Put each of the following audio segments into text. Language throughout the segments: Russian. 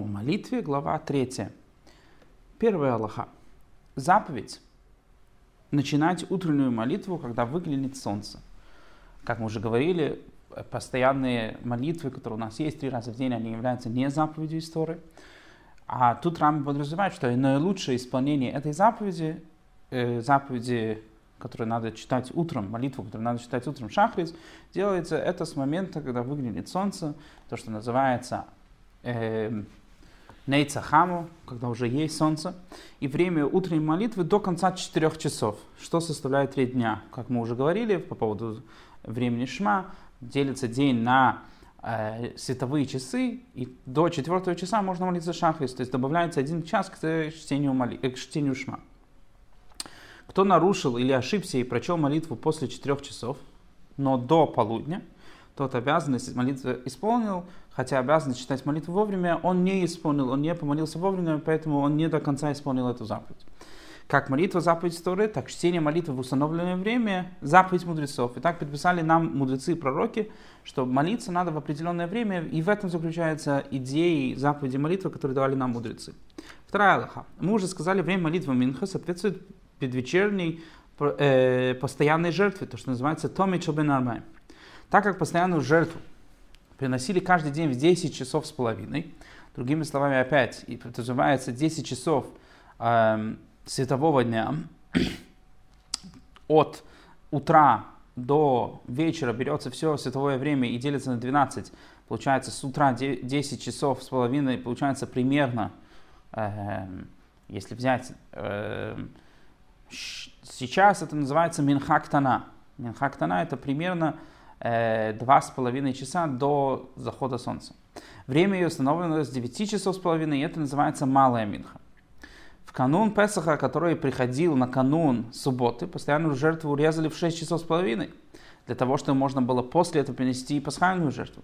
молитве, глава 3. Первая Аллаха. Заповедь. Начинать утреннюю молитву, когда выглянет солнце. Как мы уже говорили, постоянные молитвы, которые у нас есть три раза в день, они являются не заповедью истории. А тут Рам подразумевает, что наилучшее исполнение этой заповеди, э, заповеди, которую надо читать утром, молитву, которую надо читать утром шахрис, делается это с момента, когда выглянет солнце, то, что называется э, Нейцахаму, когда уже есть солнце, и время утренней молитвы до конца 4 часов, что составляет 3 дня. Как мы уже говорили по поводу времени Шма, делится день на э, световые часы, и до 4 часа можно молиться шахрис, то есть добавляется один час к чтению, моли, э, к чтению Шма. Кто нарушил или ошибся и прочел молитву после 4 часов, но до полудня, тот обязанность молитвы исполнил, хотя обязан читать молитву вовремя, он не исполнил, он не помолился вовремя, поэтому он не до конца исполнил эту заповедь. Как молитва заповедь Торы, так чтение молитвы в установленное время заповедь мудрецов. И так предписали нам мудрецы и пророки, что молиться надо в определенное время, и в этом заключается идея заповеди молитвы, которые давали нам мудрецы. Вторая Аллаха. Мы уже сказали, время молитвы Минха соответствует предвечерней э, постоянной жертве, то, что называется Томи Чобен Так как постоянную жертву приносили каждый день в 10 часов с половиной. Другими словами, опять, и подразумевается 10 часов э, светового дня от утра до вечера берется все световое время и делится на 12. Получается с утра 10 часов с половиной, получается примерно, э, если взять, э, сейчас это называется Минхактана. Минхактана это примерно два с половиной часа до захода солнца. Время ее установлено с 9 часов с половиной, и это называется малая минха. В канун Песаха, который приходил на канун субботы, постоянную жертву урезали в 6 часов с половиной, для того, чтобы можно было после этого принести пасхальную жертву.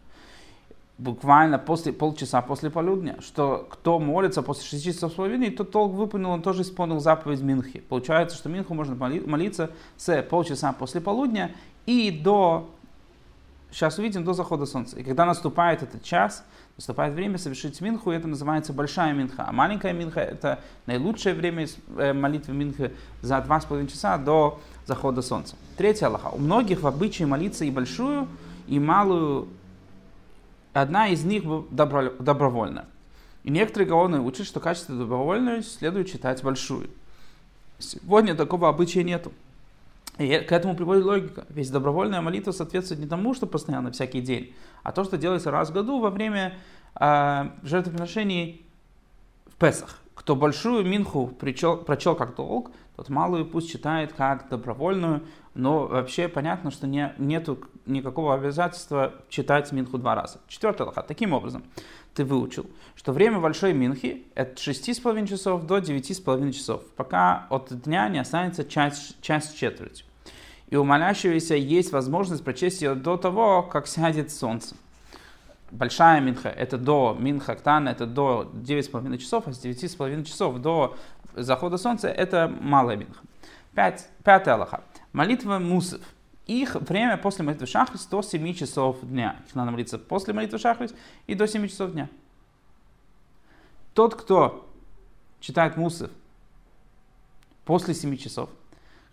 Буквально после, полчаса после полудня, что кто молится после 6 часов с половиной, тот толк выполнил, он тоже исполнил заповедь Минхи. Получается, что Минху можно молиться с полчаса после полудня и до сейчас увидим, до захода солнца. И когда наступает этот час, наступает время совершить минху, это называется большая минха. А маленькая минха это наилучшее время э, молитвы минхи за два с половиной часа до захода солнца. Третья Аллаха. У многих в обычае молиться и большую, и малую. Одна из них добро, добровольна. И некоторые гаоны учат, что качество добровольной следует читать большую. Сегодня такого обычая нету. И к этому приводит логика. Ведь добровольная молитва соответствует не тому, что постоянно, всякий день, а то, что делается раз в году во время э, жертвоприношений в Песах. Кто большую минху причел, прочел как долг, тот малую пусть читает как добровольную, но вообще понятно, что не, нету никакого обязательства читать минху два раза. Четвертый лоха. Таким образом, ты выучил, что время большой минхи от 6,5 часов до 9,5 часов, пока от дня не останется часть, часть четверти и у молящегося есть возможность прочесть ее до того, как сядет солнце. Большая минха – это до минха ктана, это до 9,5 часов, а с 9,5 часов до захода солнца – это малая минха. Пять, пятая Аллаха. Молитва мусов. Их время после молитвы шахрис до 7 часов дня. Их надо молиться после молитвы шахрис и до 7 часов дня. Тот, кто читает мусов после 7 часов,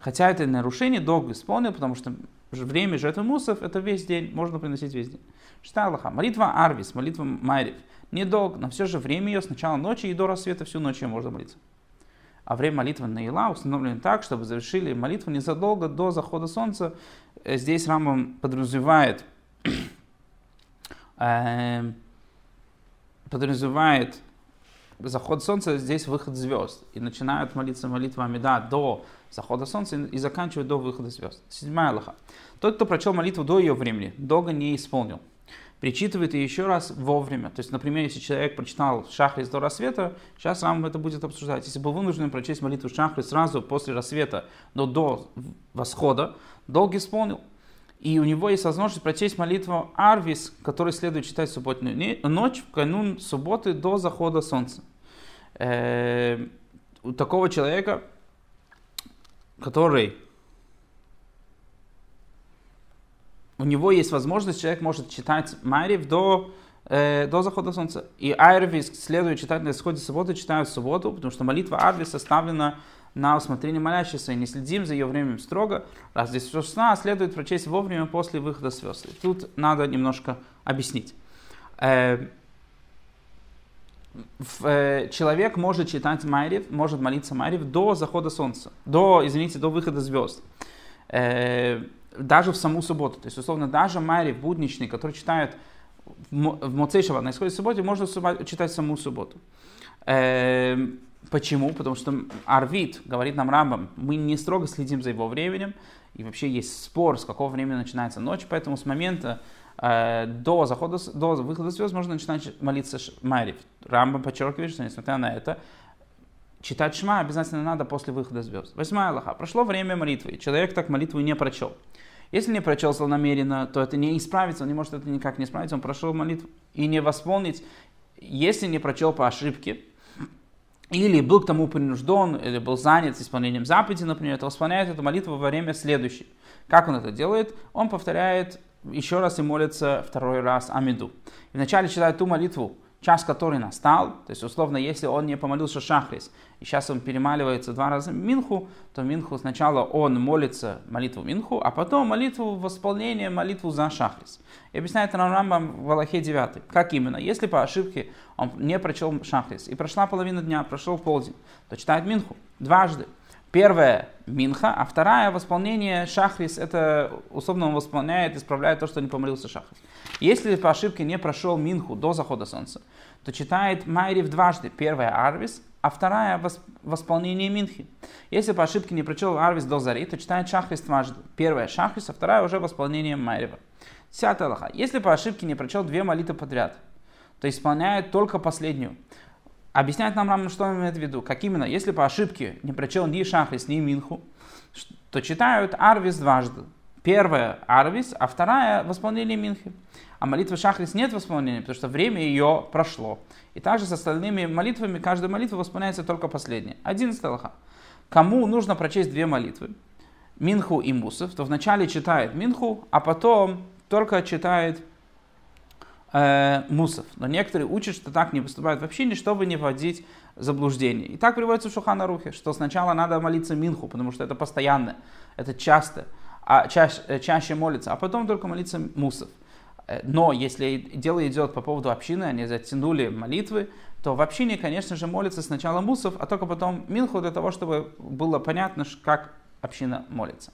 Хотя это нарушение долго исполнил, потому что время жертвы мусов это весь день, можно приносить весь день. Шестая Аллаха. Молитва Арвис, молитва Майрив. Недолго, но все же время ее с начала ночи и до рассвета всю ночь ее можно молиться. А время молитвы Наила установлено так, чтобы завершили молитву незадолго до захода солнца. Э, здесь Рамбам подразумевает, э, подразумевает заход солнца, здесь выход звезд. И начинают молиться молитвами да, до захода солнца и заканчивают до выхода звезд. Седьмая Аллаха. Тот, кто прочел молитву до ее времени, долго не исполнил, причитывает ее еще раз вовремя. То есть, например, если человек прочитал Шахрис до рассвета, сейчас вам это будет обсуждать. Если был вынужден прочесть молитву Шахрис сразу после рассвета, но до восхода, долго исполнил, и у него есть возможность прочесть молитву Арвис, который следует читать в субботнюю ночь, в канун субботы до захода солнца. Э, у такого человека который у него есть возможность, человек может читать Марив до э, до захода солнца. И Айрвис следует читать на исходе субботы, читают в субботу, потому что молитва Арви составлена на усмотрение молящихся и не следим за ее временем строго. Раз здесь все сна, следует прочесть вовремя после выхода звезд. Тут надо немножко объяснить. Э, э, человек может читать Майрив, может молиться Майрив до захода солнца, до, извините, до выхода звезд. Э, даже в саму субботу. То есть, условно, даже Майрив будничный, который читает в Моцейшева на исходе субботы, можно читать саму субботу. Почему? Потому что Арвид, говорит нам Рамбам, мы не строго следим за его временем, и вообще есть спор, с какого времени начинается ночь, поэтому с момента э, до захода, до выхода звезд можно начинать молиться Майрив. Рамбам подчеркивает, что несмотря на это, читать Шма обязательно надо после выхода звезд. Восьмая Аллаха. Прошло время молитвы, человек так молитву не прочел. Если не прочел намеренно, то это не исправится, он не может это никак не исправить, он прошел молитву и не восполнить. Если не прочел по ошибке, или был к тому принужден, или был занят исполнением заповеди, например, то исполняет эту молитву во время следующей. Как он это делает? Он повторяет еще раз и молится второй раз Амиду. И вначале читает ту молитву, час, который настал, то есть условно, если он не помолился шахрис, и сейчас он перемаливается два раза Минху, то Минху сначала он молится молитву Минху, а потом молитву восполнения, молитву за шахрис. И объясняет нам Рамбам в Аллахе 9. Как именно? Если по ошибке он не прочел шахрис, и прошла половина дня, прошел полдень, то читает Минху дважды. Первая минха, а вторая восполнение шахрис, это условно он восполняет, исправляет то, что не помолился шахрис. Если по ошибке не прошел минху до захода солнца, то читает майрив дважды. Первая арвис, а вторая восполнение минхи. Если по ошибке не прочел арвис до зари, то читает шахрис дважды. Первая шахрис, а вторая уже восполнение майрива. Десятая лоха. Если по ошибке не прочел две молитвы подряд, то исполняет только последнюю. Объясняет нам Раман, что он имеет в виду. Как именно, если по ошибке не прочел ни Шахрис, ни Минху, то читают Арвис дважды. Первая Арвис, а вторая в исполнении Минхи. А молитвы Шахрис нет в исполнении, потому что время ее прошло. И также с остальными молитвами, каждая молитва восполняется только последняя. Один лоха. Кому нужно прочесть две молитвы, Минху и Мусов, то вначале читает Минху, а потом только читает э, мусов. Но некоторые учат, что так не поступают в общине, чтобы не вводить заблуждение. И так приводится в Шухана Рухе, что сначала надо молиться Минху, потому что это постоянно, это часто, а чаще, э, чаще молиться, а потом только молиться мусов. Э, но если дело идет по поводу общины, они затянули молитвы, то в общине, конечно же, молится сначала мусов, а только потом Минху для того, чтобы было понятно, как община молится.